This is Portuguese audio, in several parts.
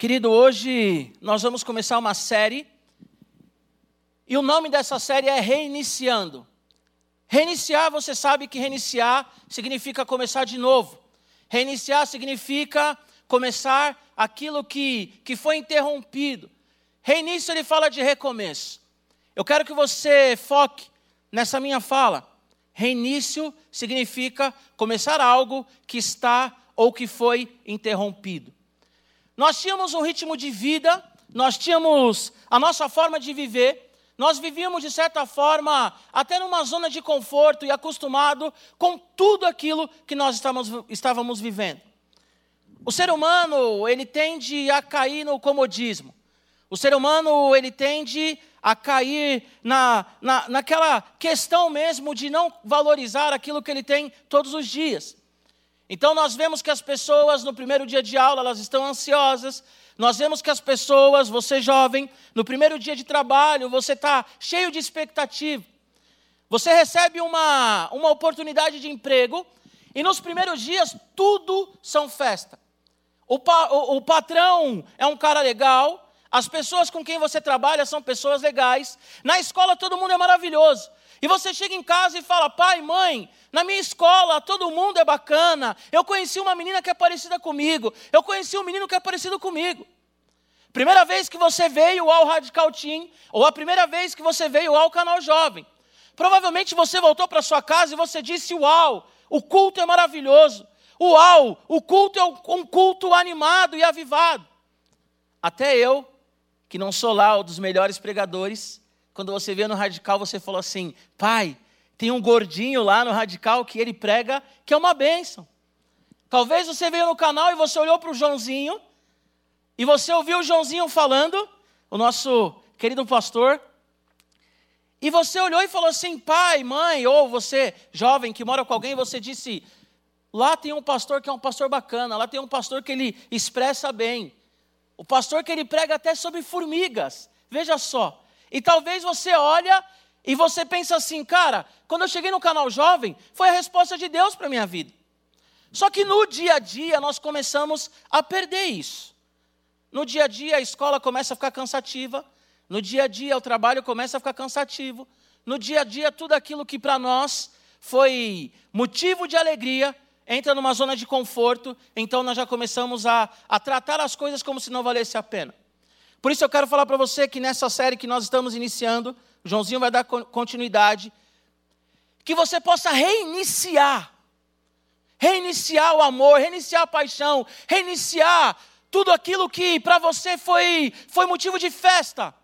Querido, hoje nós vamos começar uma série e o nome dessa série é Reiniciando. Reiniciar, você sabe que reiniciar significa começar de novo. Reiniciar significa começar aquilo que, que foi interrompido. Reinício, ele fala de recomeço. Eu quero que você foque nessa minha fala. Reinício significa começar algo que está ou que foi interrompido. Nós tínhamos um ritmo de vida, nós tínhamos a nossa forma de viver, nós vivíamos de certa forma até numa zona de conforto e acostumado com tudo aquilo que nós estávamos, estávamos vivendo. O ser humano, ele tende a cair no comodismo. O ser humano, ele tende a cair na, na, naquela questão mesmo de não valorizar aquilo que ele tem todos os dias. Então nós vemos que as pessoas no primeiro dia de aula, elas estão ansiosas. Nós vemos que as pessoas, você jovem, no primeiro dia de trabalho, você está cheio de expectativa. Você recebe uma, uma oportunidade de emprego e nos primeiros dias tudo são festa. O, pa, o, o patrão é um cara legal, as pessoas com quem você trabalha são pessoas legais, na escola todo mundo é maravilhoso. E você chega em casa e fala: pai, mãe, na minha escola todo mundo é bacana. Eu conheci uma menina que é parecida comigo. Eu conheci um menino que é parecido comigo. Primeira vez que você veio ao Radical Team, ou a primeira vez que você veio ao Canal Jovem. Provavelmente você voltou para sua casa e você disse: Uau, o culto é maravilhoso. Uau, o culto é um culto animado e avivado. Até eu, que não sou lá um dos melhores pregadores, quando você veio no radical, você falou assim: pai, tem um gordinho lá no radical que ele prega que é uma bênção. Talvez você veio no canal e você olhou para o Joãozinho, e você ouviu o Joãozinho falando, o nosso querido pastor, e você olhou e falou assim: pai, mãe, ou você, jovem que mora com alguém, você disse: lá tem um pastor que é um pastor bacana, lá tem um pastor que ele expressa bem. O pastor que ele prega até sobre formigas. Veja só, e talvez você olha e você pensa assim, cara, quando eu cheguei no canal jovem, foi a resposta de Deus para minha vida. Só que no dia a dia nós começamos a perder isso. No dia a dia a escola começa a ficar cansativa, no dia a dia o trabalho começa a ficar cansativo, no dia a dia tudo aquilo que para nós foi motivo de alegria entra numa zona de conforto, então nós já começamos a, a tratar as coisas como se não valesse a pena. Por isso eu quero falar para você que nessa série que nós estamos iniciando, o Joãozinho vai dar continuidade, que você possa reiniciar, reiniciar o amor, reiniciar a paixão, reiniciar tudo aquilo que para você foi, foi motivo de festa.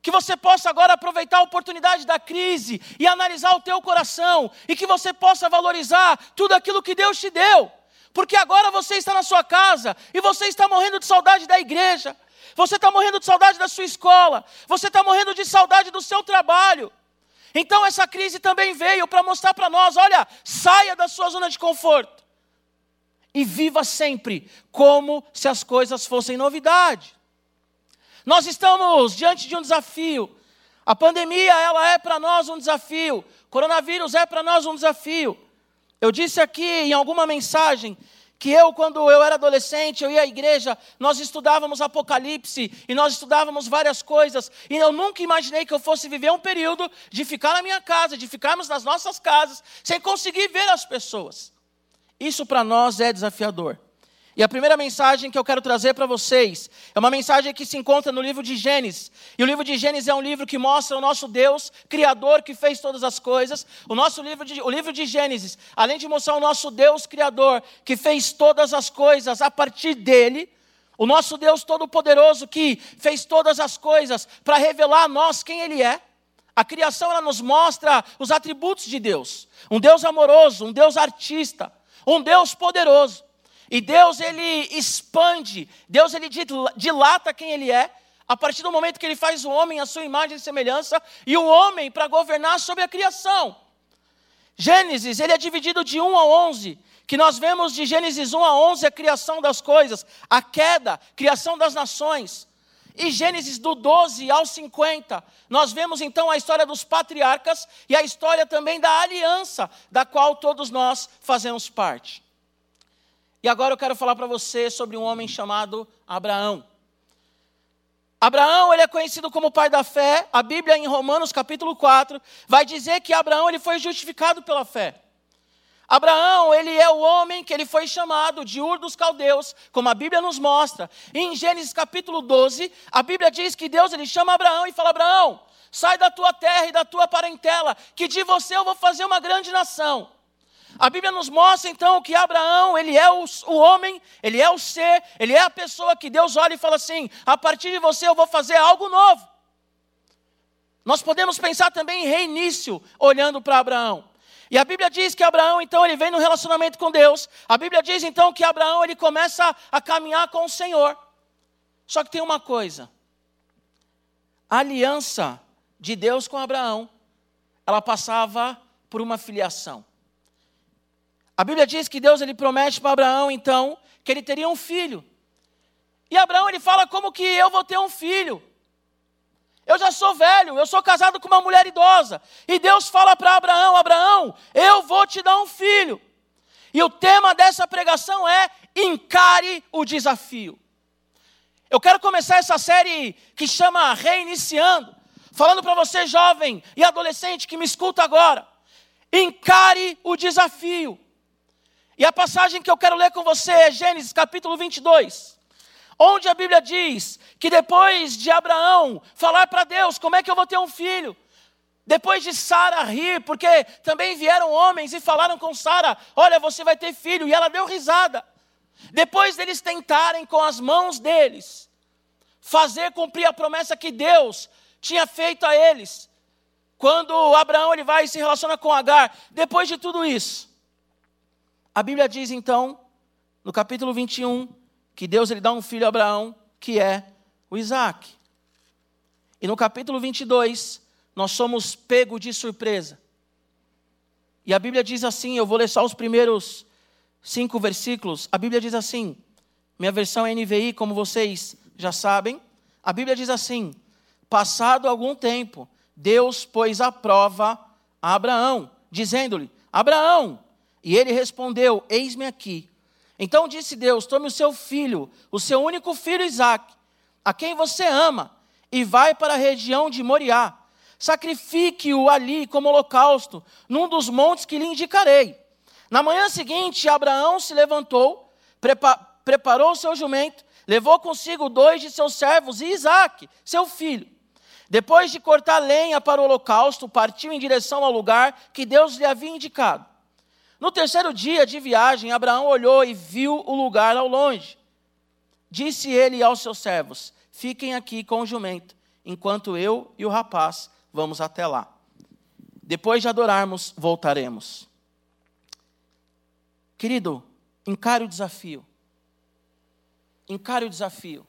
Que você possa agora aproveitar a oportunidade da crise e analisar o teu coração, e que você possa valorizar tudo aquilo que Deus te deu. Porque agora você está na sua casa e você está morrendo de saudade da igreja. Você está morrendo de saudade da sua escola. Você está morrendo de saudade do seu trabalho. Então essa crise também veio para mostrar para nós: olha, saia da sua zona de conforto e viva sempre como se as coisas fossem novidade. Nós estamos diante de um desafio. A pandemia, ela é para nós um desafio. O coronavírus é para nós um desafio. Eu disse aqui em alguma mensagem que eu, quando eu era adolescente, eu ia à igreja, nós estudávamos Apocalipse e nós estudávamos várias coisas, e eu nunca imaginei que eu fosse viver um período de ficar na minha casa, de ficarmos nas nossas casas, sem conseguir ver as pessoas. Isso para nós é desafiador. E a primeira mensagem que eu quero trazer para vocês é uma mensagem que se encontra no livro de Gênesis. E o livro de Gênesis é um livro que mostra o nosso Deus, Criador, que fez todas as coisas. O nosso livro de, o livro de Gênesis, além de mostrar o nosso Deus, Criador, que fez todas as coisas a partir dele, o nosso Deus Todo-Poderoso que fez todas as coisas para revelar a nós quem Ele é. A criação ela nos mostra os atributos de Deus: um Deus amoroso, um Deus artista, um Deus poderoso. E Deus ele expande, Deus ele dilata quem ele é, a partir do momento que ele faz o homem à sua imagem e semelhança e o homem para governar sobre a criação. Gênesis, ele é dividido de 1 a 11, que nós vemos de Gênesis 1 a 11 a criação das coisas, a queda, criação das nações. E Gênesis do 12 ao 50, nós vemos então a história dos patriarcas e a história também da aliança, da qual todos nós fazemos parte. E agora eu quero falar para você sobre um homem chamado Abraão. Abraão, ele é conhecido como pai da fé. A Bíblia em Romanos capítulo 4 vai dizer que Abraão ele foi justificado pela fé. Abraão, ele é o homem que ele foi chamado de Ur dos Caldeus, como a Bíblia nos mostra. Em Gênesis capítulo 12, a Bíblia diz que Deus ele chama Abraão e fala: "Abraão, sai da tua terra e da tua parentela, que de você eu vou fazer uma grande nação." A Bíblia nos mostra então que Abraão, ele é o, o, homem, ele é o ser, ele é a pessoa que Deus olha e fala assim: a partir de você eu vou fazer algo novo. Nós podemos pensar também em reinício, olhando para Abraão. E a Bíblia diz que Abraão, então, ele vem no relacionamento com Deus. A Bíblia diz, então, que Abraão, ele começa a caminhar com o Senhor. Só que tem uma coisa: a aliança de Deus com Abraão, ela passava por uma filiação. A Bíblia diz que Deus ele promete para Abraão, então, que ele teria um filho. E Abraão ele fala: como que eu vou ter um filho? Eu já sou velho, eu sou casado com uma mulher idosa. E Deus fala para Abraão: Abraão, eu vou te dar um filho. E o tema dessa pregação é: encare o desafio. Eu quero começar essa série que chama Reiniciando, falando para você, jovem e adolescente que me escuta agora: encare o desafio. E a passagem que eu quero ler com você é Gênesis capítulo 22, onde a Bíblia diz que depois de Abraão falar para Deus como é que eu vou ter um filho, depois de Sara rir, porque também vieram homens e falaram com Sara: Olha, você vai ter filho, e ela deu risada. Depois deles tentarem com as mãos deles fazer cumprir a promessa que Deus tinha feito a eles, quando Abraão ele vai e se relaciona com Agar, depois de tudo isso, a Bíblia diz então, no capítulo 21, que Deus ele dá um filho a Abraão, que é o Isaac. E no capítulo 22, nós somos pego de surpresa. E a Bíblia diz assim, eu vou ler só os primeiros cinco versículos. A Bíblia diz assim, minha versão é NVI, como vocês já sabem. A Bíblia diz assim: Passado algum tempo, Deus pôs à prova a Abraão, dizendo-lhe: Abraão, e ele respondeu: Eis-me aqui. Então disse Deus: Tome o seu filho, o seu único filho Isaque, a quem você ama, e vai para a região de Moriá. Sacrifique-o ali como holocausto, num dos montes que lhe indicarei. Na manhã seguinte, Abraão se levantou, prepa preparou o seu jumento, levou consigo dois de seus servos e Isaque, seu filho. Depois de cortar lenha para o holocausto, partiu em direção ao lugar que Deus lhe havia indicado. No terceiro dia de viagem, Abraão olhou e viu o lugar ao longe. Disse ele aos seus servos: Fiquem aqui com o jumento, enquanto eu e o rapaz vamos até lá. Depois de adorarmos, voltaremos. Querido, encare o desafio. Encare o desafio.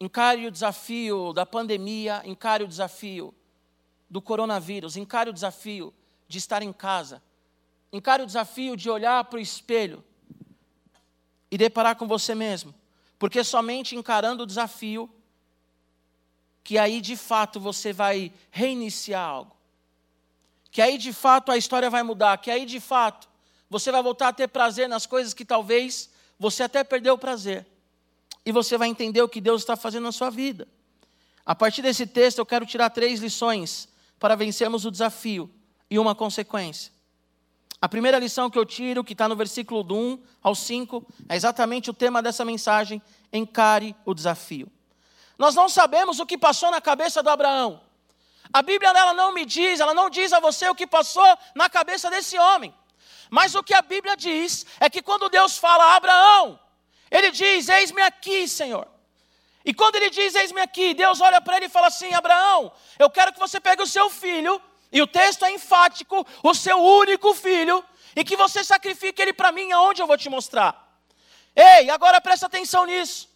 Encare o desafio da pandemia, encare o desafio do coronavírus, encare o desafio de estar em casa Encare o desafio de olhar para o espelho e deparar com você mesmo. Porque somente encarando o desafio que aí de fato você vai reiniciar algo. Que aí de fato a história vai mudar, que aí de fato você vai voltar a ter prazer nas coisas que talvez você até perdeu o prazer. E você vai entender o que Deus está fazendo na sua vida. A partir desse texto eu quero tirar três lições para vencermos o desafio e uma consequência. A primeira lição que eu tiro, que está no versículo do 1 ao 5, é exatamente o tema dessa mensagem: encare o desafio. Nós não sabemos o que passou na cabeça do Abraão. A Bíblia ela não me diz, ela não diz a você o que passou na cabeça desse homem. Mas o que a Bíblia diz é que quando Deus fala a Abraão, ele diz: Eis-me aqui, Senhor. E quando ele diz: Eis-me aqui, Deus olha para ele e fala assim: Abraão, eu quero que você pegue o seu filho e o texto é enfático: o seu único filho, e que você sacrifique ele para mim, aonde eu vou te mostrar. Ei, agora presta atenção nisso.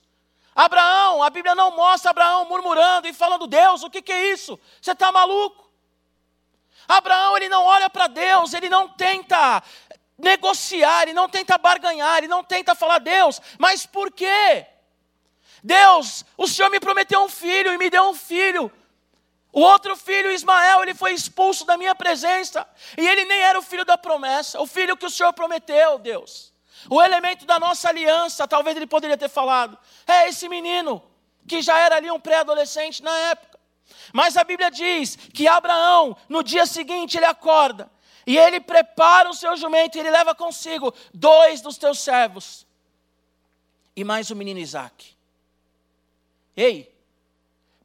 Abraão, a Bíblia não mostra Abraão murmurando e falando: Deus, o que, que é isso? Você está maluco? Abraão, ele não olha para Deus, ele não tenta negociar, ele não tenta barganhar, ele não tenta falar: Deus, mas por quê? Deus, o Senhor me prometeu um filho e me deu um filho. O outro filho, Ismael, ele foi expulso da minha presença. E ele nem era o filho da promessa, o filho que o Senhor prometeu, Deus. O elemento da nossa aliança, talvez ele poderia ter falado, é esse menino que já era ali um pré-adolescente na época. Mas a Bíblia diz que Abraão, no dia seguinte, ele acorda e ele prepara o seu jumento e ele leva consigo dois dos teus servos e mais o menino Isaac. Ei,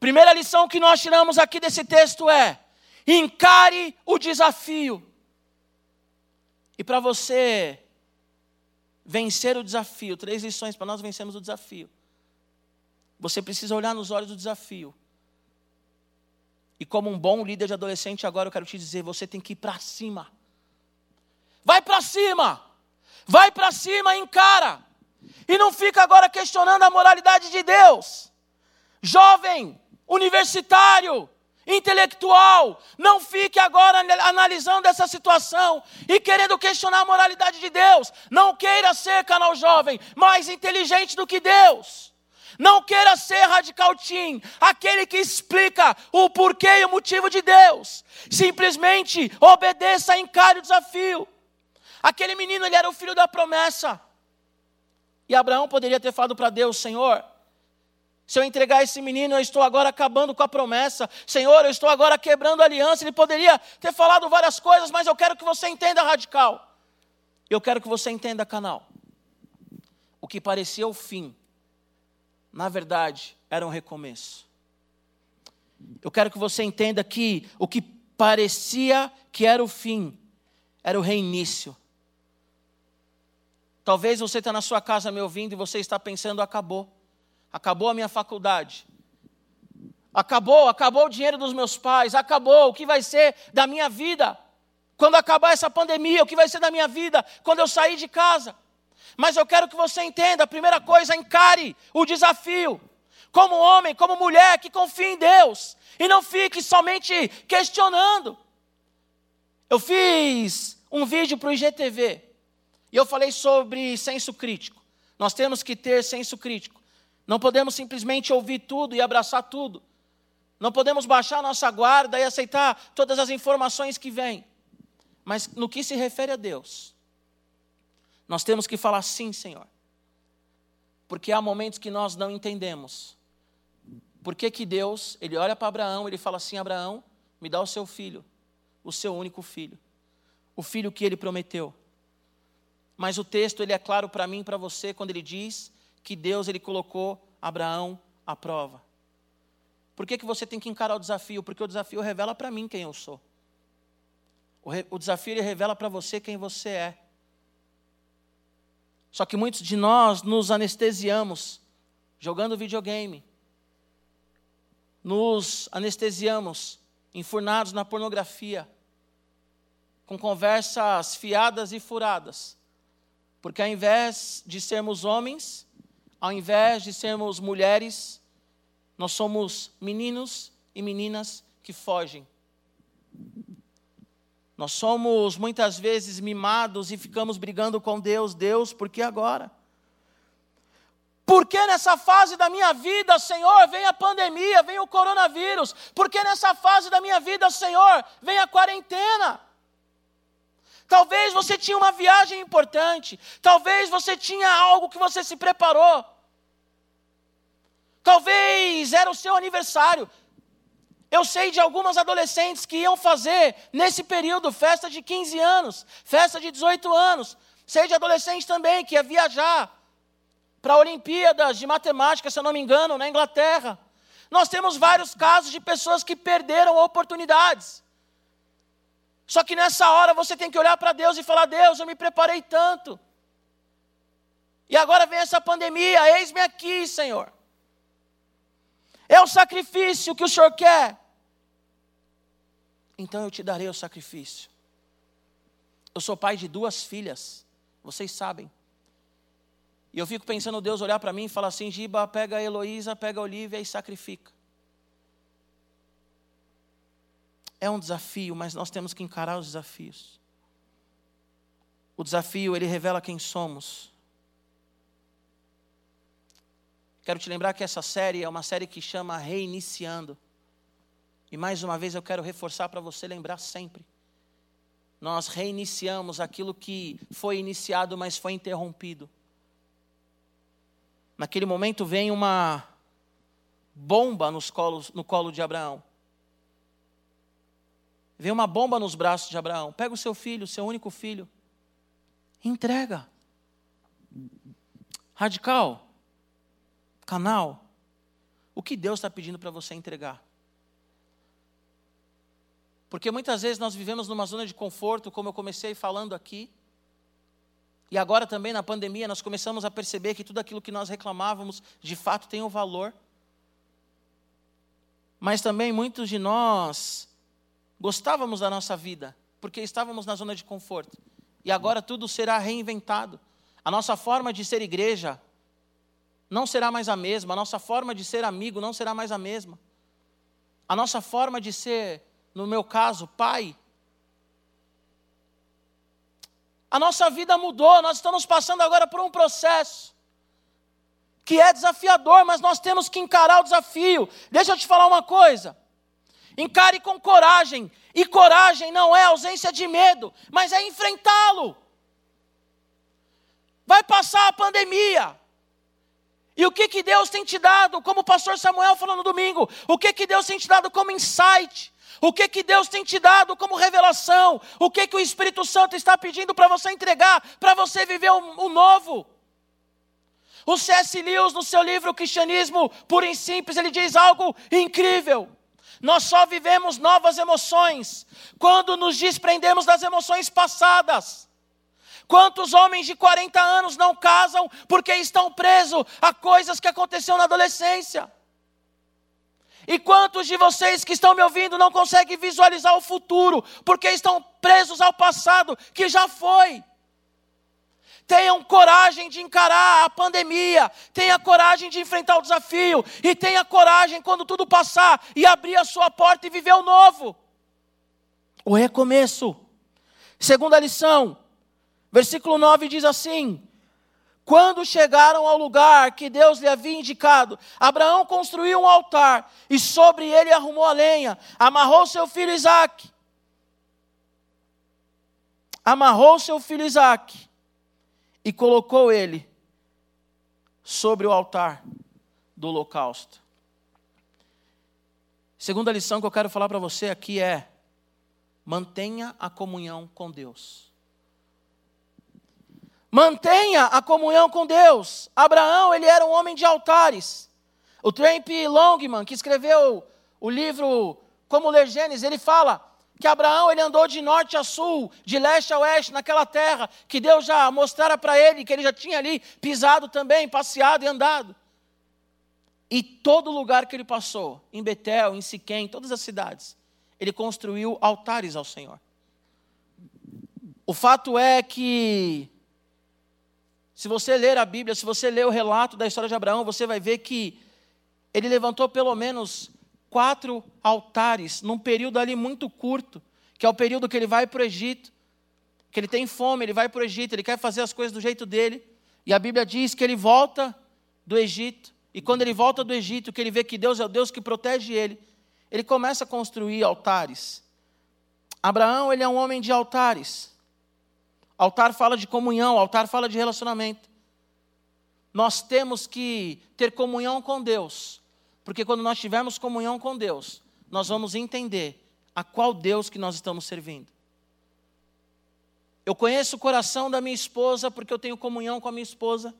primeira lição que nós tiramos aqui desse texto é: encare o desafio. E para você vencer o desafio, três lições para nós vencermos o desafio. Você precisa olhar nos olhos do desafio. E como um bom líder de adolescente, agora eu quero te dizer: você tem que ir para cima. Vai para cima! Vai para cima, encara! E não fica agora questionando a moralidade de Deus. Jovem, universitário, intelectual, não fique agora analisando essa situação e querendo questionar a moralidade de Deus. Não queira ser canal jovem, mais inteligente do que Deus. Não queira ser radical team, aquele que explica o porquê e o motivo de Deus. Simplesmente obedeça, encare o desafio. Aquele menino, ele era o filho da promessa. E Abraão poderia ter falado para Deus: Senhor, se eu entregar esse menino, eu estou agora acabando com a promessa. Senhor, eu estou agora quebrando a aliança. Ele poderia ter falado várias coisas, mas eu quero que você entenda radical. Eu quero que você entenda, canal. O que parecia o fim na verdade, era um recomeço. Eu quero que você entenda que o que parecia que era o fim, era o reinício. Talvez você está na sua casa me ouvindo e você está pensando: acabou, acabou a minha faculdade, acabou, acabou o dinheiro dos meus pais, acabou, o que vai ser da minha vida? Quando acabar essa pandemia, o que vai ser da minha vida quando eu sair de casa? Mas eu quero que você entenda: a primeira coisa, encare o desafio. Como homem, como mulher que confia em Deus. E não fique somente questionando. Eu fiz um vídeo para o IGTV. E eu falei sobre senso crítico. Nós temos que ter senso crítico. Não podemos simplesmente ouvir tudo e abraçar tudo. Não podemos baixar nossa guarda e aceitar todas as informações que vêm. Mas no que se refere a Deus, nós temos que falar sim, Senhor. Porque há momentos que nós não entendemos. Por que, que Deus, ele olha para Abraão, ele fala assim: Abraão, me dá o seu filho, o seu único filho, o filho que ele prometeu. Mas o texto ele é claro para mim e para você quando ele diz que Deus ele colocou Abraão à prova. Por que, que você tem que encarar o desafio? Porque o desafio revela para mim quem eu sou. O, re, o desafio ele revela para você quem você é. Só que muitos de nós nos anestesiamos jogando videogame, nos anestesiamos enfurnados na pornografia, com conversas fiadas e furadas, porque ao invés de sermos homens, ao invés de sermos mulheres, nós somos meninos e meninas que fogem nós somos muitas vezes mimados e ficamos brigando com Deus. Deus, por que agora? Por que nessa fase da minha vida, Senhor, vem a pandemia, vem o coronavírus? Por que nessa fase da minha vida, Senhor, vem a quarentena? Talvez você tinha uma viagem importante, talvez você tinha algo que você se preparou. Talvez era o seu aniversário, eu sei de algumas adolescentes que iam fazer, nesse período, festa de 15 anos, festa de 18 anos. Sei de adolescentes também que ia viajar para Olimpíadas de Matemática, se eu não me engano, na Inglaterra. Nós temos vários casos de pessoas que perderam oportunidades. Só que nessa hora você tem que olhar para Deus e falar: Deus, eu me preparei tanto. E agora vem essa pandemia, eis-me aqui, Senhor. É o sacrifício que o Senhor quer então eu te darei o sacrifício. Eu sou pai de duas filhas, vocês sabem. E eu fico pensando, Deus olhar para mim e falar assim: Giba, pega a Heloísa, pega a Olivia e sacrifica. É um desafio, mas nós temos que encarar os desafios. O desafio, ele revela quem somos. Quero te lembrar que essa série é uma série que chama Reiniciando. E mais uma vez eu quero reforçar para você lembrar sempre. nós reiniciamos aquilo que foi iniciado, mas foi interrompido. Naquele momento vem uma bomba nos colos, no colo de Abraão. Vem uma bomba nos braços de Abraão. Pega o seu filho, seu único filho. Entrega. Radical. Canal. O que Deus está pedindo para você entregar? Porque muitas vezes nós vivemos numa zona de conforto, como eu comecei falando aqui. E agora também na pandemia nós começamos a perceber que tudo aquilo que nós reclamávamos de fato tem um valor. Mas também muitos de nós gostávamos da nossa vida, porque estávamos na zona de conforto. E agora tudo será reinventado. A nossa forma de ser igreja não será mais a mesma, a nossa forma de ser amigo não será mais a mesma. A nossa forma de ser, no meu caso, pai. A nossa vida mudou, nós estamos passando agora por um processo que é desafiador, mas nós temos que encarar o desafio. Deixa eu te falar uma coisa. Encare com coragem. E coragem não é ausência de medo, mas é enfrentá-lo. Vai passar a pandemia. E o que, que Deus tem te dado, como o pastor Samuel falou no domingo, o que, que Deus tem te dado como insight, o que, que Deus tem te dado como revelação, o que, que o Espírito Santo está pedindo para você entregar, para você viver o, o novo. O C.S. Lewis, no seu livro Cristianismo Puro e Simples, ele diz algo incrível. Nós só vivemos novas emoções quando nos desprendemos das emoções passadas. Quantos homens de 40 anos não casam porque estão presos a coisas que aconteceram na adolescência? E quantos de vocês que estão me ouvindo não conseguem visualizar o futuro porque estão presos ao passado que já foi? Tenham coragem de encarar a pandemia, tenha coragem de enfrentar o desafio, e tenha coragem quando tudo passar e abrir a sua porta e viver o novo. O recomeço. Segunda lição, versículo 9 diz assim: Quando chegaram ao lugar que Deus lhe havia indicado, Abraão construiu um altar e sobre ele arrumou a lenha, amarrou seu filho Isaque. Amarrou seu filho Isaque e colocou ele sobre o altar do holocausto. Segunda lição que eu quero falar para você aqui é: mantenha a comunhão com Deus. Mantenha a comunhão com Deus. Abraão, ele era um homem de altares. O Tramp Longman, que escreveu o livro Como Ler Gênesis, ele fala que Abraão ele andou de norte a sul, de leste a oeste, naquela terra que Deus já mostrara para ele, que ele já tinha ali pisado também, passeado e andado. E todo lugar que ele passou, em Betel, em Siquém, em todas as cidades, ele construiu altares ao Senhor. O fato é que, se você ler a Bíblia, se você ler o relato da história de Abraão, você vai ver que ele levantou pelo menos quatro altares num período ali muito curto, que é o período que ele vai para o Egito, que ele tem fome, ele vai para o Egito, ele quer fazer as coisas do jeito dele, e a Bíblia diz que ele volta do Egito, e quando ele volta do Egito, que ele vê que Deus é o Deus que protege ele, ele começa a construir altares. Abraão, ele é um homem de altares. Altar fala de comunhão, altar fala de relacionamento. Nós temos que ter comunhão com Deus, porque quando nós tivermos comunhão com Deus, nós vamos entender a qual Deus que nós estamos servindo. Eu conheço o coração da minha esposa porque eu tenho comunhão com a minha esposa.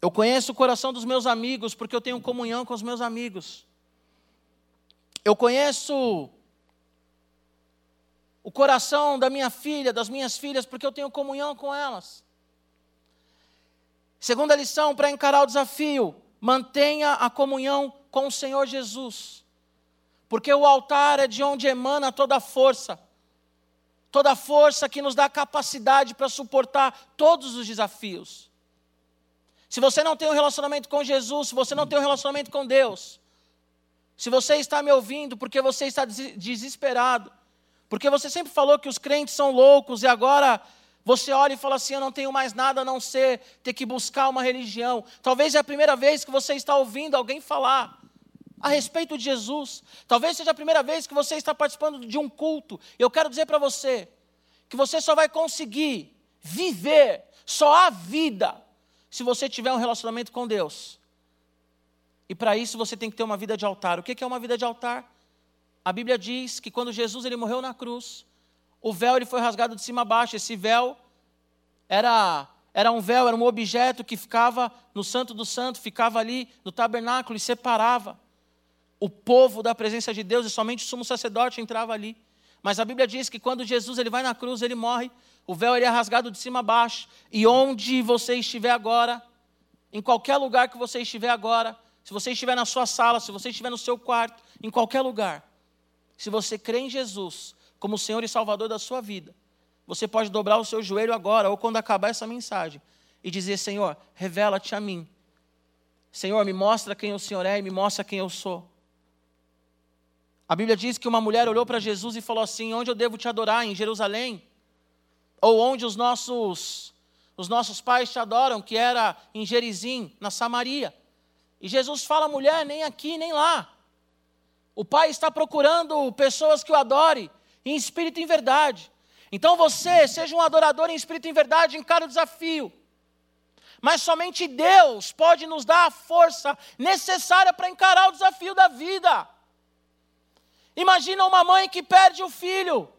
Eu conheço o coração dos meus amigos porque eu tenho comunhão com os meus amigos. Eu conheço o coração da minha filha, das minhas filhas, porque eu tenho comunhão com elas. Segunda lição para encarar o desafio: mantenha a comunhão com o Senhor Jesus, porque o altar é de onde emana toda a força, toda a força que nos dá capacidade para suportar todos os desafios. Se você não tem um relacionamento com Jesus, se você não tem um relacionamento com Deus, se você está me ouvindo porque você está desesperado, porque você sempre falou que os crentes são loucos e agora você olha e fala assim: Eu não tenho mais nada a não ser ter que buscar uma religião. Talvez é a primeira vez que você está ouvindo alguém falar a respeito de Jesus. Talvez seja a primeira vez que você está participando de um culto. Eu quero dizer para você que você só vai conseguir viver só a vida se você tiver um relacionamento com Deus. E para isso você tem que ter uma vida de altar. O que é uma vida de altar? A Bíblia diz que quando Jesus ele morreu na cruz, o véu ele foi rasgado de cima a baixo. Esse véu era era um véu, era um objeto que ficava no Santo do Santo, ficava ali no tabernáculo e separava o povo da presença de Deus e somente o sumo sacerdote entrava ali. Mas a Bíblia diz que quando Jesus ele vai na cruz, ele morre, o véu ele é rasgado de cima a baixo, e onde você estiver agora, em qualquer lugar que você estiver agora, se você estiver na sua sala, se você estiver no seu quarto, em qualquer lugar, se você crê em Jesus como Senhor e Salvador da sua vida, você pode dobrar o seu joelho agora, ou quando acabar essa mensagem, e dizer: Senhor, revela-te a mim. Senhor, me mostra quem o Senhor é e me mostra quem eu sou. A Bíblia diz que uma mulher olhou para Jesus e falou assim: Onde eu devo te adorar? Em Jerusalém? Ou onde os nossos, os nossos pais te adoram, que era em Gerizim, na Samaria. E Jesus fala: mulher, nem aqui, nem lá. O Pai está procurando pessoas que o adorem em espírito e em verdade. Então você, seja um adorador em espírito e em verdade, encara o desafio. Mas somente Deus pode nos dar a força necessária para encarar o desafio da vida. Imagina uma mãe que perde o filho.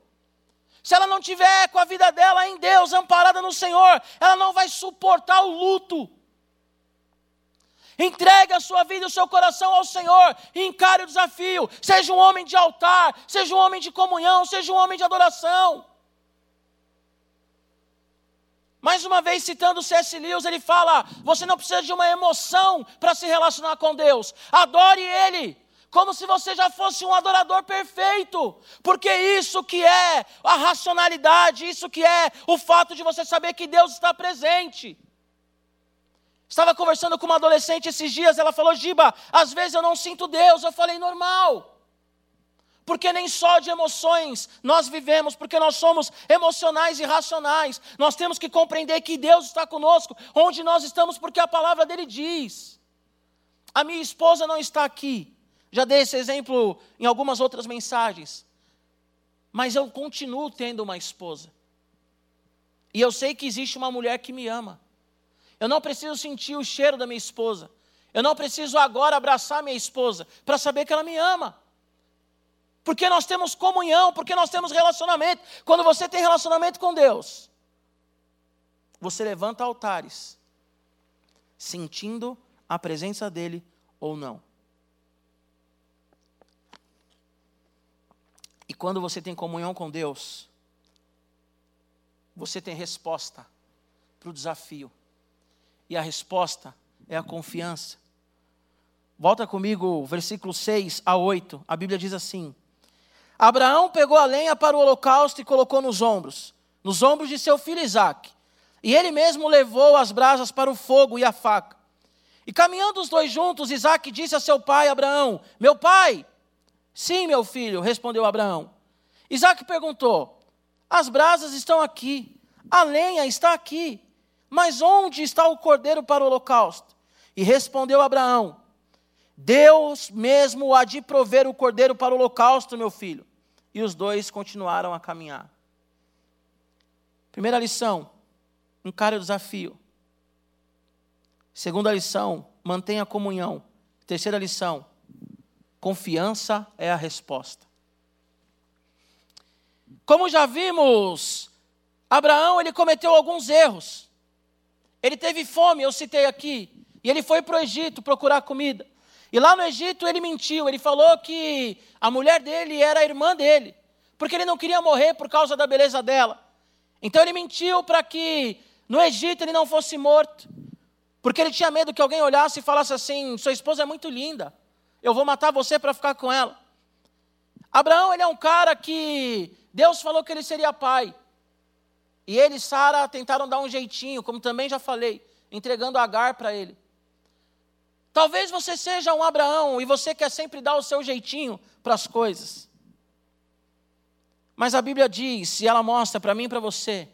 Se ela não tiver com a vida dela em Deus, amparada no Senhor, ela não vai suportar o luto. Entregue a sua vida e o seu coração ao Senhor e encare o desafio. Seja um homem de altar, seja um homem de comunhão, seja um homem de adoração. Mais uma vez, citando C.S. Lewis, ele fala: você não precisa de uma emoção para se relacionar com Deus. Adore Ele, como se você já fosse um adorador perfeito, porque isso que é a racionalidade, isso que é o fato de você saber que Deus está presente. Estava conversando com uma adolescente esses dias, ela falou: Giba, às vezes eu não sinto Deus. Eu falei: normal. Porque nem só de emoções nós vivemos, porque nós somos emocionais e racionais. Nós temos que compreender que Deus está conosco, onde nós estamos, porque a palavra dele diz. A minha esposa não está aqui. Já dei esse exemplo em algumas outras mensagens. Mas eu continuo tendo uma esposa. E eu sei que existe uma mulher que me ama. Eu não preciso sentir o cheiro da minha esposa. Eu não preciso agora abraçar minha esposa para saber que ela me ama. Porque nós temos comunhão, porque nós temos relacionamento. Quando você tem relacionamento com Deus, você levanta altares, sentindo a presença dEle ou não. E quando você tem comunhão com Deus, você tem resposta para o desafio. E a resposta é a confiança. Volta comigo, versículo 6 a 8. A Bíblia diz assim: Abraão pegou a lenha para o holocausto e colocou nos ombros, nos ombros de seu filho Isaque. E ele mesmo levou as brasas para o fogo e a faca. E caminhando os dois juntos, Isaque disse a seu pai Abraão: Meu pai? Sim, meu filho, respondeu Abraão. Isaque perguntou: As brasas estão aqui, a lenha está aqui, mas onde está o cordeiro para o holocausto? E respondeu Abraão: Deus mesmo há de prover o cordeiro para o holocausto, meu filho. E os dois continuaram a caminhar. Primeira lição: encare o desafio. Segunda lição: mantenha a comunhão. Terceira lição: confiança é a resposta. Como já vimos, Abraão ele cometeu alguns erros. Ele teve fome, eu citei aqui, e ele foi para o Egito procurar comida. E lá no Egito ele mentiu, ele falou que a mulher dele era a irmã dele, porque ele não queria morrer por causa da beleza dela. Então ele mentiu para que no Egito ele não fosse morto, porque ele tinha medo que alguém olhasse e falasse assim: sua esposa é muito linda, eu vou matar você para ficar com ela. Abraão ele é um cara que Deus falou que ele seria pai. E ele e Sara tentaram dar um jeitinho, como também já falei, entregando Agar para ele. Talvez você seja um Abraão e você quer sempre dar o seu jeitinho para as coisas. Mas a Bíblia diz, e ela mostra para mim e para você,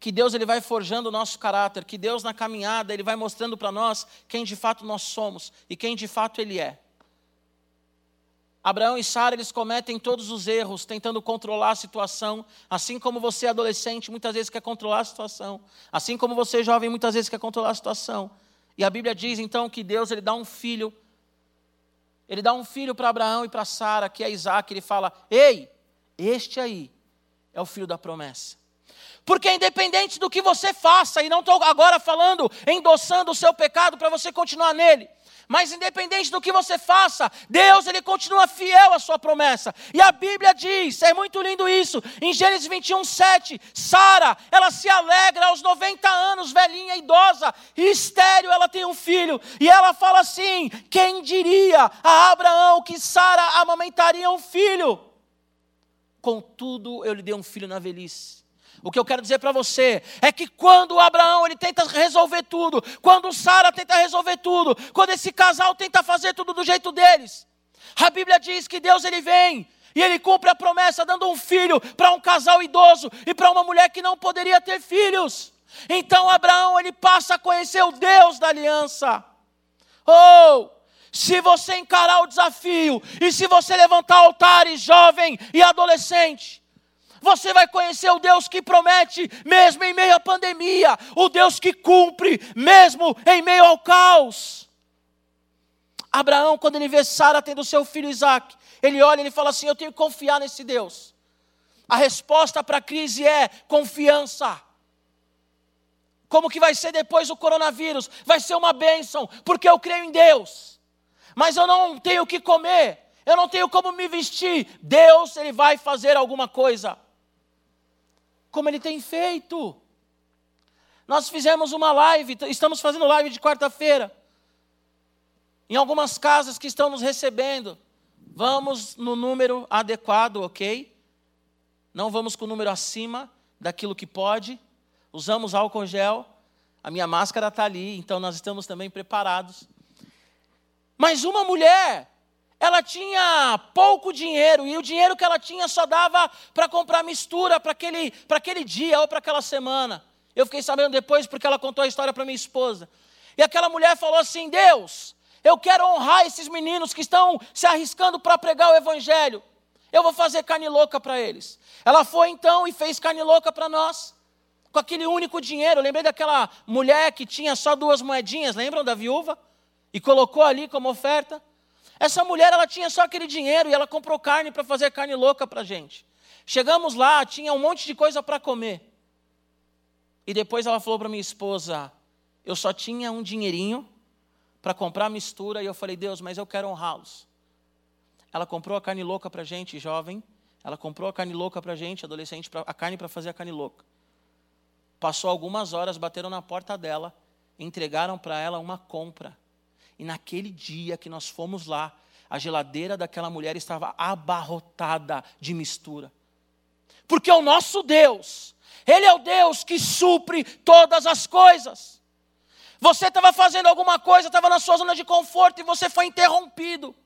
que Deus ele vai forjando o nosso caráter, que Deus na caminhada ele vai mostrando para nós quem de fato nós somos e quem de fato ele é. Abraão e Sara, eles cometem todos os erros tentando controlar a situação, assim como você adolescente muitas vezes quer controlar a situação, assim como você jovem muitas vezes quer controlar a situação. E a Bíblia diz então que Deus ele dá um filho ele dá um filho para Abraão e para Sara, que é Isaac, ele fala: "Ei, este aí é o filho da promessa". Porque independente do que você faça, e não estou agora falando, endossando o seu pecado para você continuar nele, mas independente do que você faça, Deus ele continua fiel à sua promessa. E a Bíblia diz, é muito lindo isso, em Gênesis 21, 7, Sara, ela se alegra aos 90 anos, velhinha, idosa, e estéreo, ela tem um filho. E ela fala assim: quem diria a Abraão que Sara amamentaria um filho? Contudo, eu lhe dei um filho na velhice. O que eu quero dizer para você é que quando Abraão ele tenta resolver tudo, quando Sara tenta resolver tudo, quando esse casal tenta fazer tudo do jeito deles, a Bíblia diz que Deus ele vem e ele cumpre a promessa dando um filho para um casal idoso e para uma mulher que não poderia ter filhos. Então Abraão ele passa a conhecer o Deus da aliança. Oh, se você encarar o desafio e se você levantar altares, jovem e adolescente, você vai conhecer o Deus que promete, mesmo em meio à pandemia, o Deus que cumpre, mesmo em meio ao caos. Abraão, quando ele vê Sara tendo seu filho Isaac, ele olha e ele fala assim: Eu tenho que confiar nesse Deus. A resposta para a crise é confiança. Como que vai ser depois do coronavírus? Vai ser uma bênção, porque eu creio em Deus. Mas eu não tenho o que comer, eu não tenho como me vestir. Deus, Ele vai fazer alguma coisa como ele tem feito. Nós fizemos uma live, estamos fazendo live de quarta-feira, em algumas casas que estão nos recebendo. Vamos no número adequado, ok? Não vamos com o número acima daquilo que pode. Usamos álcool gel, a minha máscara está ali, então nós estamos também preparados. Mas uma mulher ela tinha pouco dinheiro e o dinheiro que ela tinha só dava para comprar mistura para aquele, aquele dia ou para aquela semana. Eu fiquei sabendo depois porque ela contou a história para minha esposa. E aquela mulher falou assim: Deus, eu quero honrar esses meninos que estão se arriscando para pregar o evangelho. Eu vou fazer carne louca para eles. Ela foi então e fez carne louca para nós. Com aquele único dinheiro. Eu lembrei daquela mulher que tinha só duas moedinhas, lembram da viúva? E colocou ali como oferta. Essa mulher, ela tinha só aquele dinheiro e ela comprou carne para fazer carne louca para a gente. Chegamos lá, tinha um monte de coisa para comer. E depois ela falou para minha esposa: Eu só tinha um dinheirinho para comprar mistura. E eu falei: Deus, mas eu quero honrá-los. Ela comprou a carne louca para a gente, jovem. Ela comprou a carne louca para a gente, adolescente, a carne para fazer a carne louca. Passou algumas horas, bateram na porta dela, entregaram para ela uma compra e naquele dia que nós fomos lá, a geladeira daquela mulher estava abarrotada de mistura. Porque o nosso Deus, Ele é o Deus que supre todas as coisas. Você estava fazendo alguma coisa, estava na sua zona de conforto e você foi interrompido.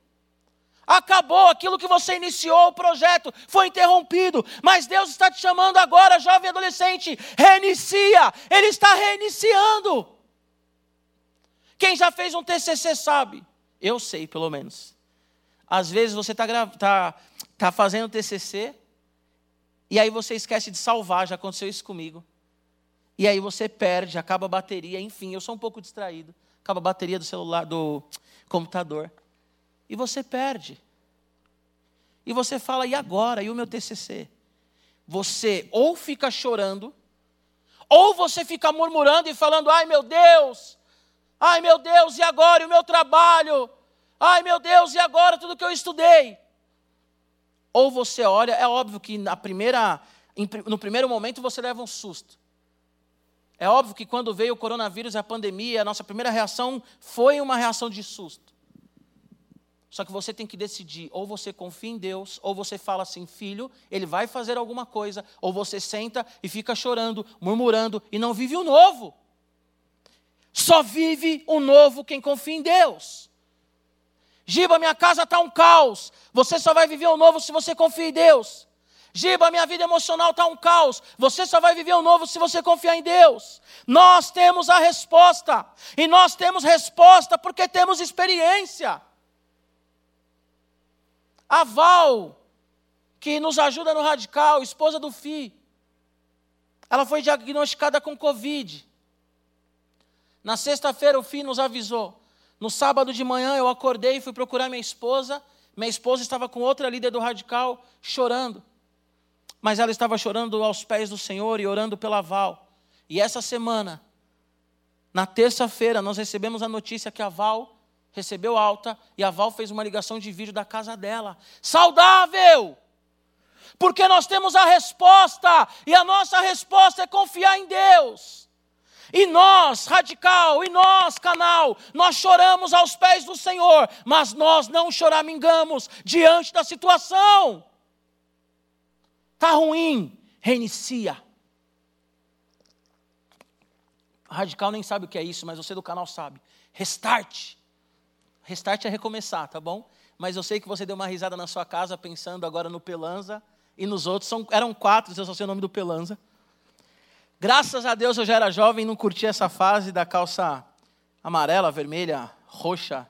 Acabou aquilo que você iniciou, o projeto foi interrompido, mas Deus está te chamando agora, jovem adolescente, reinicia, Ele está reiniciando. Quem já fez um TCC sabe. Eu sei, pelo menos. Às vezes você está tá, tá fazendo TCC e aí você esquece de salvar, já aconteceu isso comigo. E aí você perde, acaba a bateria, enfim, eu sou um pouco distraído. Acaba a bateria do celular, do computador. E você perde. E você fala, e agora? E o meu TCC? Você ou fica chorando, ou você fica murmurando e falando, ai meu Deus, Ai meu Deus, e agora e o meu trabalho? Ai meu Deus, e agora tudo que eu estudei? Ou você olha, é óbvio que na primeira, no primeiro momento você leva um susto. É óbvio que quando veio o coronavírus a pandemia, a nossa primeira reação foi uma reação de susto. Só que você tem que decidir, ou você confia em Deus, ou você fala assim, filho, ele vai fazer alguma coisa, ou você senta e fica chorando, murmurando e não vive o novo. Só vive o novo quem confia em Deus. Giba, minha casa está um caos. Você só vai viver o novo se você confia em Deus. Giba, minha vida emocional está um caos. Você só vai viver o novo se você confiar em Deus. Nós temos a resposta. E nós temos resposta porque temos experiência. A Val, que nos ajuda no radical, esposa do Fi, ela foi diagnosticada com Covid. Na sexta-feira o Fi nos avisou. No sábado de manhã eu acordei e fui procurar minha esposa. Minha esposa estava com outra líder do radical chorando. Mas ela estava chorando aos pés do Senhor e orando pela Val. E essa semana, na terça-feira, nós recebemos a notícia que a Val recebeu alta e a Val fez uma ligação de vídeo da casa dela. Saudável! Porque nós temos a resposta, e a nossa resposta é confiar em Deus. E nós, radical, e nós, canal, nós choramos aos pés do Senhor, mas nós não choramingamos diante da situação. Está ruim, reinicia. Radical nem sabe o que é isso, mas você do canal sabe. Restart. Restart é recomeçar, tá bom? Mas eu sei que você deu uma risada na sua casa pensando agora no Pelanza e nos outros. São, eram quatro, eu só sei o nome do Pelanza. Graças a Deus eu já era jovem e não curti essa fase da calça amarela, vermelha, roxa,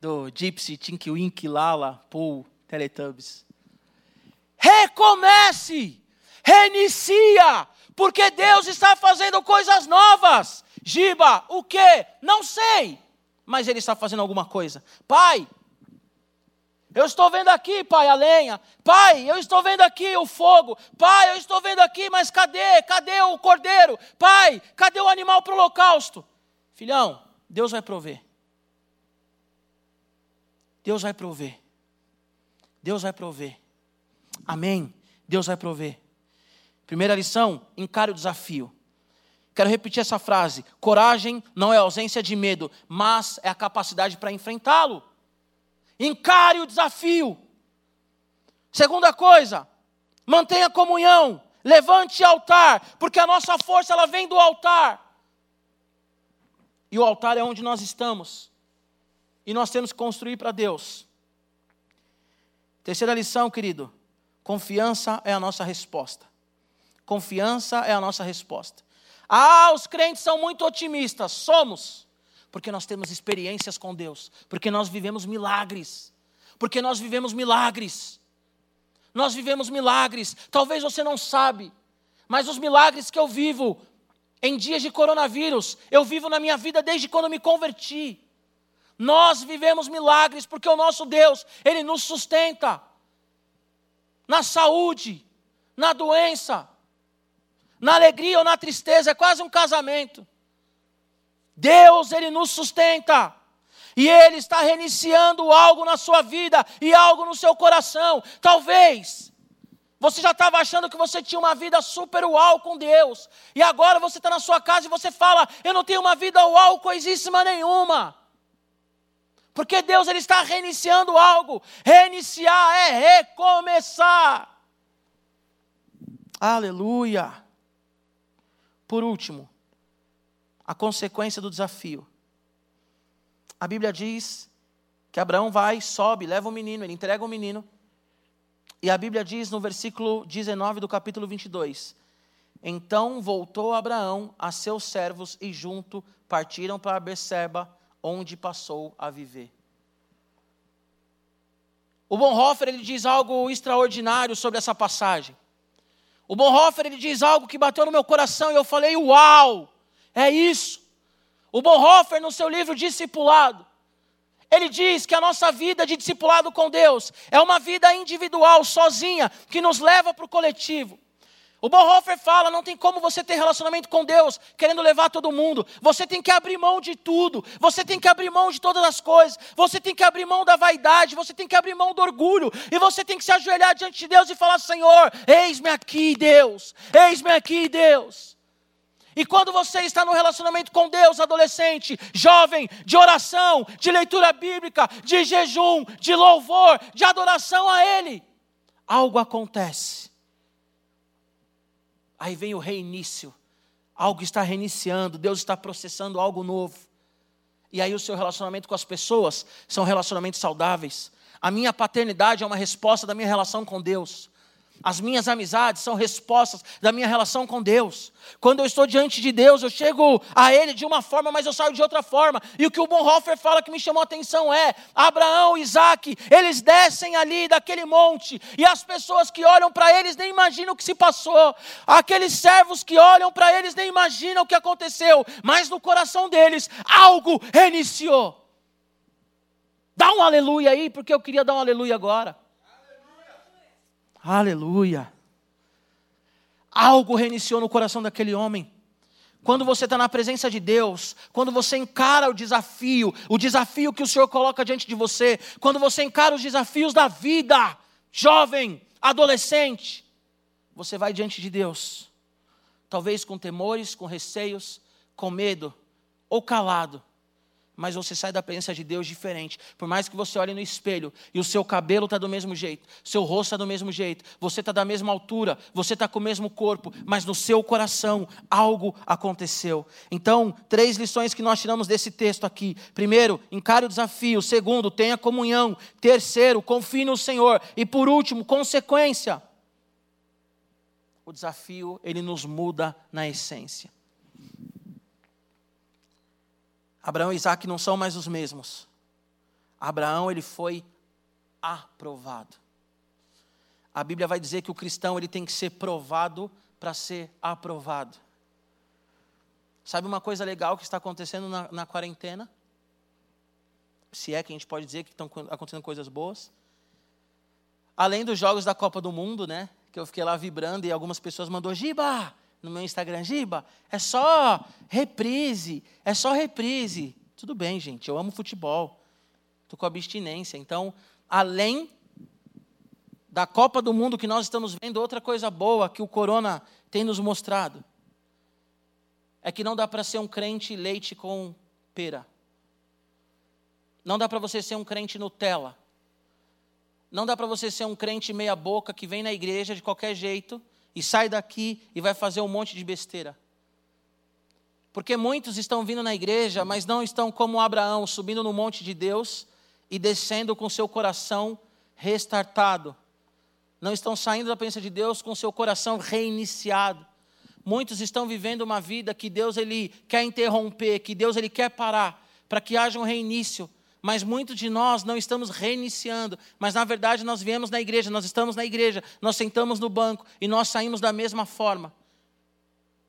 do Gypsy, Tinky Wink, Lala, Pool, Teletubbies. Recomece! Reinicia! Porque Deus está fazendo coisas novas. Giba, o que? Não sei. Mas Ele está fazendo alguma coisa. Pai, eu estou vendo aqui, pai, a lenha. Pai, eu estou vendo aqui o fogo. Pai, eu estou vendo aqui, mas cadê? Cadê o cordeiro? Pai, cadê o animal para o holocausto? Filhão, Deus vai prover. Deus vai prover. Deus vai prover. Amém. Deus vai prover. Primeira lição: encare o desafio. Quero repetir essa frase: coragem não é ausência de medo, mas é a capacidade para enfrentá-lo. Encare o desafio. Segunda coisa, mantenha comunhão, levante altar, porque a nossa força ela vem do altar. E o altar é onde nós estamos. E nós temos que construir para Deus. Terceira lição, querido: confiança é a nossa resposta. Confiança é a nossa resposta. Ah, os crentes são muito otimistas. Somos porque nós temos experiências com Deus, porque nós vivemos milagres, porque nós vivemos milagres. Nós vivemos milagres. Talvez você não sabe, mas os milagres que eu vivo em dias de coronavírus, eu vivo na minha vida desde quando me converti. Nós vivemos milagres porque o nosso Deus, ele nos sustenta na saúde, na doença, na alegria ou na tristeza, é quase um casamento. Deus, Ele nos sustenta. E Ele está reiniciando algo na sua vida e algo no seu coração. Talvez você já estava achando que você tinha uma vida super uau com Deus. E agora você está na sua casa e você fala: Eu não tenho uma vida uau coisíssima nenhuma. Porque Deus ele está reiniciando algo. Reiniciar é recomeçar. Aleluia. Por último, a consequência do desafio. A Bíblia diz que Abraão vai, sobe, leva o menino, ele entrega o menino. E a Bíblia diz no versículo 19 do capítulo 22: Então voltou Abraão a seus servos e junto partiram para Beceba, onde passou a viver. O Bonhoeffer ele diz algo extraordinário sobre essa passagem. O Bonhoeffer ele diz algo que bateu no meu coração e eu falei: "Uau! É isso. O Bonhoeffer, no seu livro Discipulado, ele diz que a nossa vida de discipulado com Deus é uma vida individual, sozinha, que nos leva para o coletivo. O Bonhoeffer fala: não tem como você ter relacionamento com Deus querendo levar todo mundo. Você tem que abrir mão de tudo. Você tem que abrir mão de todas as coisas. Você tem que abrir mão da vaidade. Você tem que abrir mão do orgulho. E você tem que se ajoelhar diante de Deus e falar: Senhor, eis-me aqui, Deus. Eis-me aqui, Deus. E quando você está no relacionamento com Deus, adolescente, jovem, de oração, de leitura bíblica, de jejum, de louvor, de adoração a Ele, algo acontece. Aí vem o reinício. Algo está reiniciando, Deus está processando algo novo. E aí o seu relacionamento com as pessoas são relacionamentos saudáveis. A minha paternidade é uma resposta da minha relação com Deus. As minhas amizades são respostas da minha relação com Deus. Quando eu estou diante de Deus, eu chego a Ele de uma forma, mas eu saio de outra forma. E o que o Bonhoeffer fala que me chamou a atenção é: Abraão, Isaac, eles descem ali daquele monte, e as pessoas que olham para eles nem imaginam o que se passou. Aqueles servos que olham para eles nem imaginam o que aconteceu, mas no coração deles algo reiniciou. Dá um aleluia aí, porque eu queria dar um aleluia agora. Aleluia. Algo reiniciou no coração daquele homem. Quando você está na presença de Deus, quando você encara o desafio, o desafio que o Senhor coloca diante de você, quando você encara os desafios da vida, jovem, adolescente, você vai diante de Deus, talvez com temores, com receios, com medo ou calado, mas você sai da presença de Deus diferente. Por mais que você olhe no espelho e o seu cabelo está do mesmo jeito, seu rosto está do mesmo jeito, você está da mesma altura, você está com o mesmo corpo, mas no seu coração algo aconteceu. Então, três lições que nós tiramos desse texto aqui. Primeiro, encare o desafio. Segundo, tenha comunhão. Terceiro, confie no Senhor. E por último, consequência. O desafio, ele nos muda na essência. Abraão e Isaac não são mais os mesmos. Abraão, ele foi aprovado. A Bíblia vai dizer que o cristão ele tem que ser provado para ser aprovado. Sabe uma coisa legal que está acontecendo na, na quarentena? Se é que a gente pode dizer que estão acontecendo coisas boas. Além dos jogos da Copa do Mundo, né? Que eu fiquei lá vibrando e algumas pessoas mandou Giba, no meu Instagram, Giba, é só reprise, é só reprise. Tudo bem, gente, eu amo futebol, estou com abstinência. Então, além da Copa do Mundo que nós estamos vendo, outra coisa boa que o Corona tem nos mostrado é que não dá para ser um crente leite com pera. Não dá para você ser um crente Nutella. Não dá para você ser um crente meia-boca que vem na igreja de qualquer jeito e sai daqui e vai fazer um monte de besteira. Porque muitos estão vindo na igreja, mas não estão como Abraão, subindo no monte de Deus e descendo com seu coração restartado. Não estão saindo da presença de Deus com seu coração reiniciado. Muitos estão vivendo uma vida que Deus ele quer interromper, que Deus ele quer parar, para que haja um reinício mas muitos de nós não estamos reiniciando, mas na verdade nós viemos na igreja, nós estamos na igreja, nós sentamos no banco e nós saímos da mesma forma.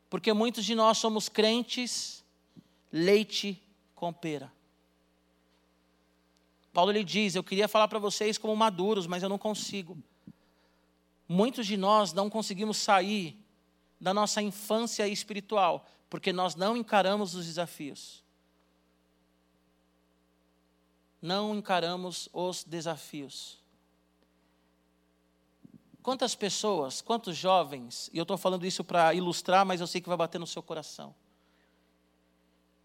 Porque muitos de nós somos crentes leite com pera. Paulo lhe diz: Eu queria falar para vocês como maduros, mas eu não consigo. Muitos de nós não conseguimos sair da nossa infância espiritual, porque nós não encaramos os desafios não encaramos os desafios. Quantas pessoas, quantos jovens, e eu estou falando isso para ilustrar, mas eu sei que vai bater no seu coração.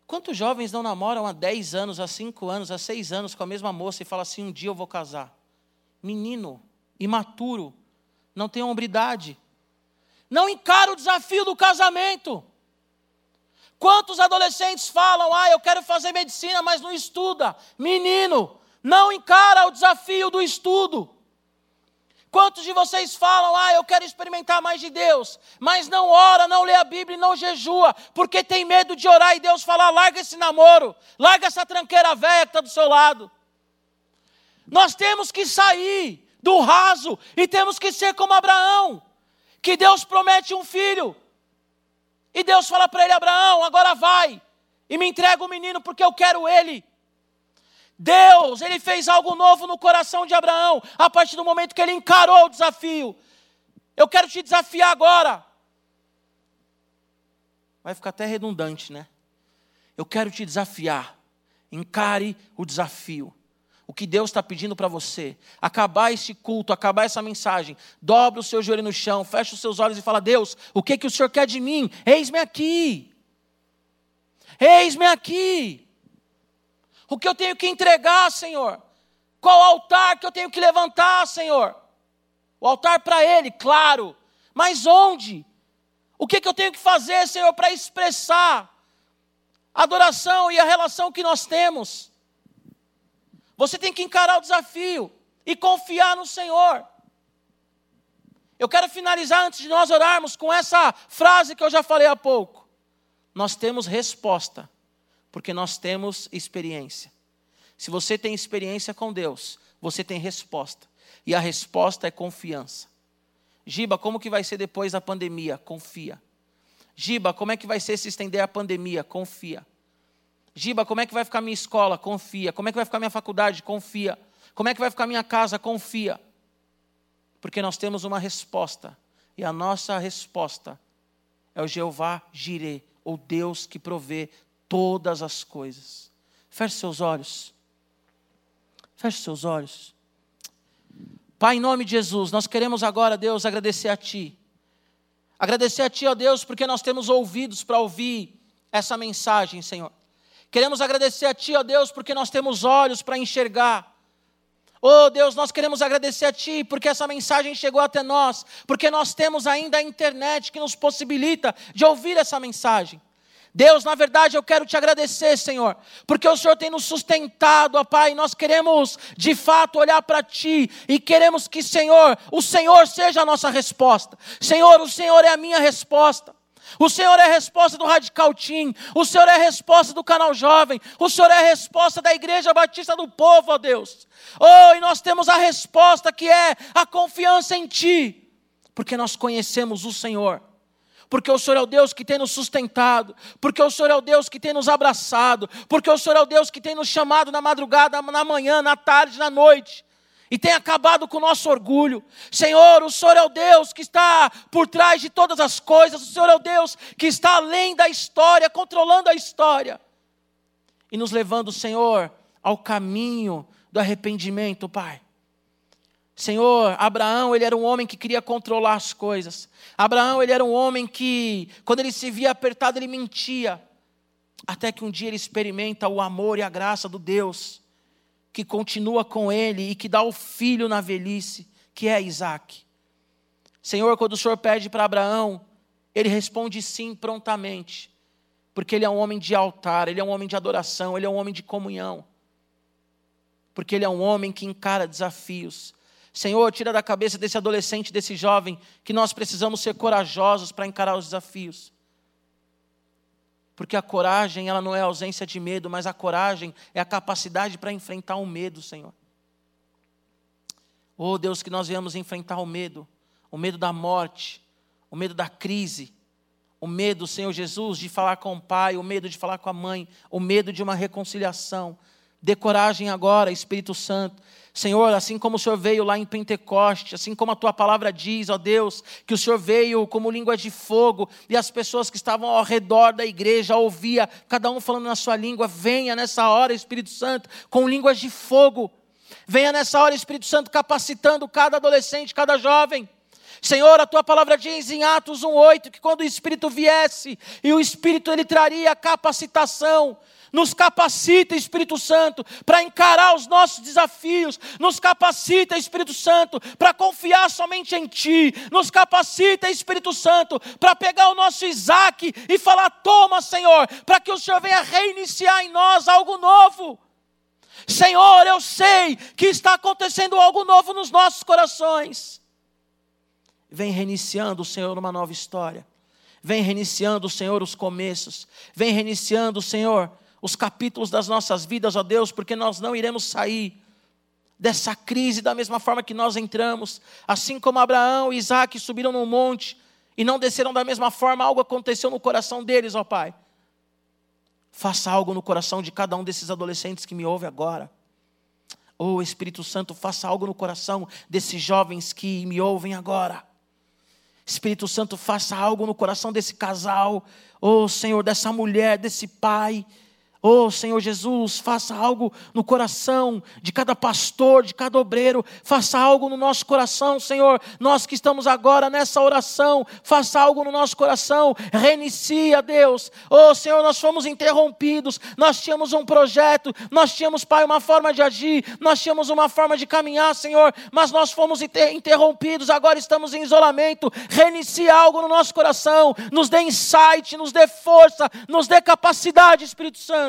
Quantos jovens não namoram há 10 anos, há 5 anos, há 6 anos com a mesma moça e falam assim: um dia eu vou casar? Menino, imaturo, não tem hombridade, não encara o desafio do casamento. Quantos adolescentes falam, ah, eu quero fazer medicina, mas não estuda? Menino, não encara o desafio do estudo. Quantos de vocês falam, ah, eu quero experimentar mais de Deus, mas não ora, não lê a Bíblia e não jejua, porque tem medo de orar e Deus falar, larga esse namoro, larga essa tranqueira velha que está do seu lado. Nós temos que sair do raso e temos que ser como Abraão, que Deus promete um filho, e Deus fala para ele: Abraão, agora vai e me entrega o menino porque eu quero ele. Deus, ele fez algo novo no coração de Abraão a partir do momento que ele encarou o desafio. Eu quero te desafiar agora. Vai ficar até redundante, né? Eu quero te desafiar. Encare o desafio que Deus está pedindo para você. Acabar esse culto, acabar essa mensagem. Dobra o seu joelho no chão, fecha os seus olhos e fala: Deus, o que, que o Senhor quer de mim? Eis-me aqui. Eis-me aqui. O que eu tenho que entregar, Senhor? Qual altar que eu tenho que levantar, Senhor? O altar para Ele, claro. Mas onde? O que, que eu tenho que fazer, Senhor, para expressar a adoração e a relação que nós temos? Você tem que encarar o desafio e confiar no Senhor. Eu quero finalizar antes de nós orarmos com essa frase que eu já falei há pouco. Nós temos resposta, porque nós temos experiência. Se você tem experiência com Deus, você tem resposta. E a resposta é confiança. Giba, como que vai ser depois da pandemia? Confia. Giba, como é que vai ser se estender a pandemia? Confia. Giba, como é que vai ficar minha escola? Confia. Como é que vai ficar minha faculdade? Confia. Como é que vai ficar minha casa? Confia. Porque nós temos uma resposta. E a nossa resposta é o Jeová Jireh, o Deus que provê todas as coisas. Feche seus olhos. Feche seus olhos. Pai, em nome de Jesus, nós queremos agora, Deus, agradecer a Ti. Agradecer a Ti, ó Deus, porque nós temos ouvidos para ouvir essa mensagem, Senhor. Queremos agradecer a Ti, ó Deus, porque nós temos olhos para enxergar. Oh Deus, nós queremos agradecer a Ti porque essa mensagem chegou até nós, porque nós temos ainda a internet que nos possibilita de ouvir essa mensagem. Deus, na verdade, eu quero te agradecer, Senhor, porque o Senhor tem nos sustentado, ó Pai. Nós queremos, de fato, olhar para Ti e queremos que, Senhor, o Senhor seja a nossa resposta. Senhor, o Senhor é a minha resposta. O Senhor é a resposta do Radical Team. O Senhor é a resposta do canal Jovem. O Senhor é a resposta da Igreja Batista do Povo, ó Deus. Oh, e nós temos a resposta que é a confiança em Ti, porque nós conhecemos o Senhor porque o Senhor é o Deus que tem nos sustentado, porque o Senhor é o Deus que tem nos abraçado, porque o Senhor é o Deus que tem nos chamado na madrugada, na manhã, na tarde, na noite. E tem acabado com o nosso orgulho. Senhor, o Senhor é o Deus que está por trás de todas as coisas. O Senhor é o Deus que está além da história, controlando a história. E nos levando, Senhor, ao caminho do arrependimento, Pai. Senhor, Abraão, ele era um homem que queria controlar as coisas. Abraão, ele era um homem que, quando ele se via apertado, ele mentia. Até que um dia ele experimenta o amor e a graça do Deus, que continua com ele e que dá o filho na velhice, que é Isaac. Senhor, quando o Senhor pede para Abraão, ele responde sim prontamente, porque ele é um homem de altar, ele é um homem de adoração, ele é um homem de comunhão, porque ele é um homem que encara desafios Senhor, tira da cabeça desse adolescente, desse jovem, que nós precisamos ser corajosos para encarar os desafios. Porque a coragem, ela não é ausência de medo, mas a coragem é a capacidade para enfrentar o medo, Senhor. Oh Deus, que nós viemos enfrentar o medo, o medo da morte, o medo da crise, o medo, Senhor Jesus, de falar com o pai, o medo de falar com a mãe, o medo de uma reconciliação. Dê coragem agora, Espírito Santo, Senhor, assim como o Senhor veio lá em Pentecoste, assim como a tua palavra diz, ó Deus, que o Senhor veio como língua de fogo e as pessoas que estavam ao redor da igreja ouvia cada um falando na sua língua, venha nessa hora, Espírito Santo, com línguas de fogo. Venha nessa hora, Espírito Santo, capacitando cada adolescente, cada jovem. Senhor, a tua palavra diz em Atos 1:8 que quando o Espírito viesse, e o Espírito ele traria capacitação, nos capacita, Espírito Santo, para encarar os nossos desafios. Nos capacita, Espírito Santo, para confiar somente em Ti. Nos capacita, Espírito Santo, para pegar o nosso Isaac e falar: Toma, Senhor, para que o Senhor venha reiniciar em nós algo novo. Senhor, eu sei que está acontecendo algo novo nos nossos corações. Vem reiniciando, Senhor, uma nova história. Vem reiniciando, Senhor, os começos. Vem reiniciando, Senhor, os capítulos das nossas vidas, ó Deus, porque nós não iremos sair dessa crise da mesma forma que nós entramos. Assim como Abraão e Isaac subiram no monte e não desceram da mesma forma, algo aconteceu no coração deles, ó Pai. Faça algo no coração de cada um desses adolescentes que me ouve agora. Oh Espírito Santo, faça algo no coração desses jovens que me ouvem agora. Espírito Santo, faça algo no coração desse casal. Oh Senhor, dessa mulher, desse pai Oh, Senhor Jesus, faça algo no coração de cada pastor, de cada obreiro, faça algo no nosso coração, Senhor. Nós que estamos agora nessa oração, faça algo no nosso coração, reinicia, Deus. Oh, Senhor, nós fomos interrompidos, nós tínhamos um projeto, nós tínhamos, Pai, uma forma de agir, nós tínhamos uma forma de caminhar, Senhor, mas nós fomos interrompidos, agora estamos em isolamento. Reinicia algo no nosso coração, nos dê insight, nos dê força, nos dê capacidade, Espírito Santo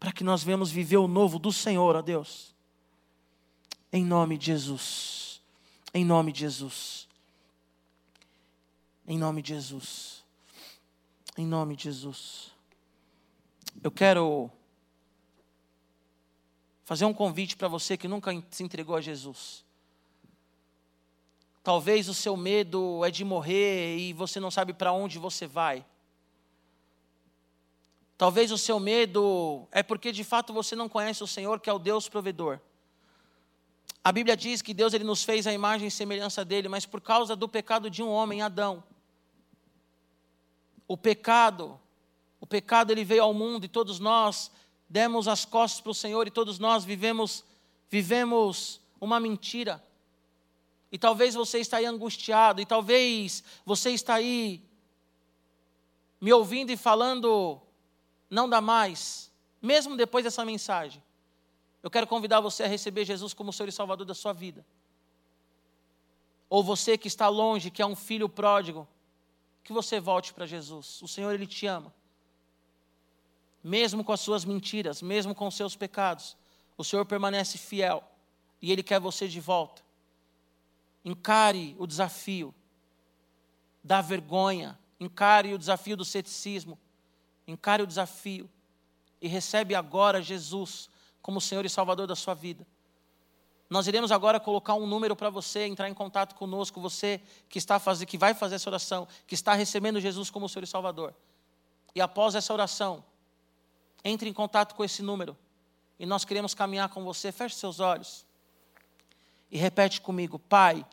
para que nós venhamos viver o novo do Senhor, ó Deus. Em nome de Jesus. Em nome de Jesus. Em nome de Jesus. Em nome de Jesus. Eu quero fazer um convite para você que nunca se entregou a Jesus. Talvez o seu medo é de morrer e você não sabe para onde você vai. Talvez o seu medo é porque de fato você não conhece o Senhor, que é o Deus provedor. A Bíblia diz que Deus ele nos fez a imagem e semelhança dele, mas por causa do pecado de um homem, Adão. O pecado, o pecado ele veio ao mundo e todos nós demos as costas para o Senhor e todos nós vivemos vivemos uma mentira. E talvez você está aí angustiado, e talvez você está aí me ouvindo e falando, não dá mais, mesmo depois dessa mensagem. Eu quero convidar você a receber Jesus como Senhor e Salvador da sua vida. Ou você que está longe, que é um filho pródigo, que você volte para Jesus. O Senhor, Ele te ama. Mesmo com as suas mentiras, mesmo com os seus pecados, o Senhor permanece fiel e Ele quer você de volta. Encare o desafio da vergonha, encare o desafio do ceticismo, encare o desafio e recebe agora Jesus como Senhor e Salvador da sua vida. Nós iremos agora colocar um número para você entrar em contato conosco, você que está fazendo, que vai fazer essa oração, que está recebendo Jesus como Senhor e Salvador. E após essa oração, entre em contato com esse número. E nós queremos caminhar com você. Feche seus olhos. E repete comigo: Pai,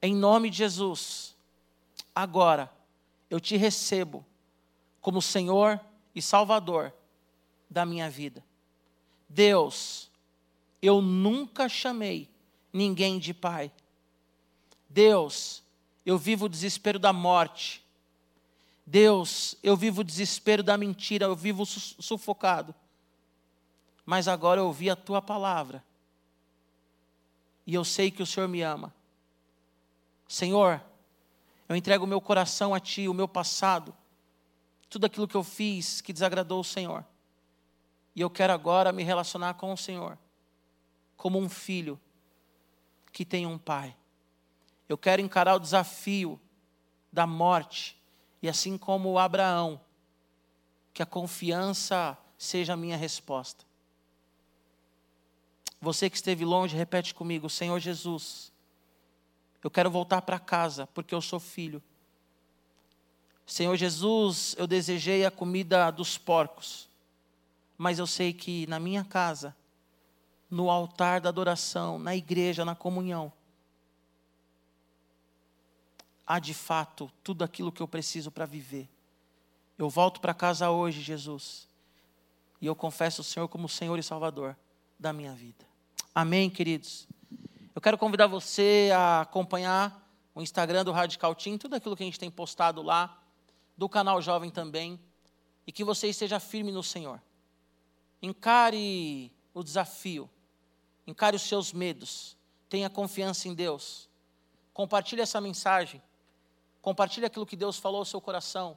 em nome de Jesus, agora eu te recebo como Senhor e Salvador da minha vida. Deus, eu nunca chamei ninguém de pai. Deus, eu vivo o desespero da morte. Deus, eu vivo o desespero da mentira, eu vivo sufocado. Mas agora eu ouvi a tua palavra. E eu sei que o Senhor me ama. Senhor, eu entrego o meu coração a ti, o meu passado, tudo aquilo que eu fiz que desagradou o Senhor. E eu quero agora me relacionar com o Senhor, como um filho que tem um pai. Eu quero encarar o desafio da morte, e assim como Abraão, que a confiança seja a minha resposta. Você que esteve longe, repete comigo: Senhor Jesus, eu quero voltar para casa porque eu sou filho. Senhor Jesus, eu desejei a comida dos porcos mas eu sei que na minha casa, no altar da adoração, na igreja, na comunhão, há de fato tudo aquilo que eu preciso para viver. Eu volto para casa hoje, Jesus, e eu confesso o Senhor como Senhor e Salvador da minha vida. Amém, queridos? Eu quero convidar você a acompanhar o Instagram do Radical Team, tudo aquilo que a gente tem postado lá, do canal Jovem também, e que você esteja firme no Senhor. Encare o desafio, encare os seus medos, tenha confiança em Deus. Compartilhe essa mensagem, compartilhe aquilo que Deus falou ao seu coração.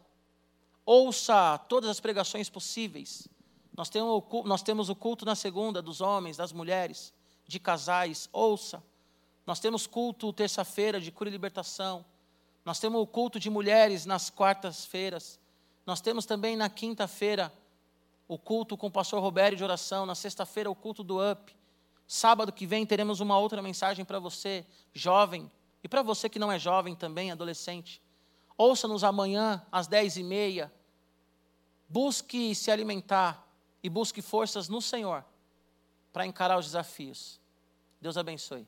Ouça todas as pregações possíveis. Nós temos, nós temos o culto na segunda dos homens, das mulheres, de casais. Ouça. Nós temos culto terça-feira de cura e libertação. Nós temos o culto de mulheres nas quartas-feiras. Nós temos também na quinta-feira o culto com o pastor Roberto de oração, na sexta-feira o culto do UP. Sábado que vem teremos uma outra mensagem para você, jovem, e para você que não é jovem também, adolescente. Ouça-nos amanhã às dez e meia. Busque se alimentar e busque forças no Senhor para encarar os desafios. Deus abençoe.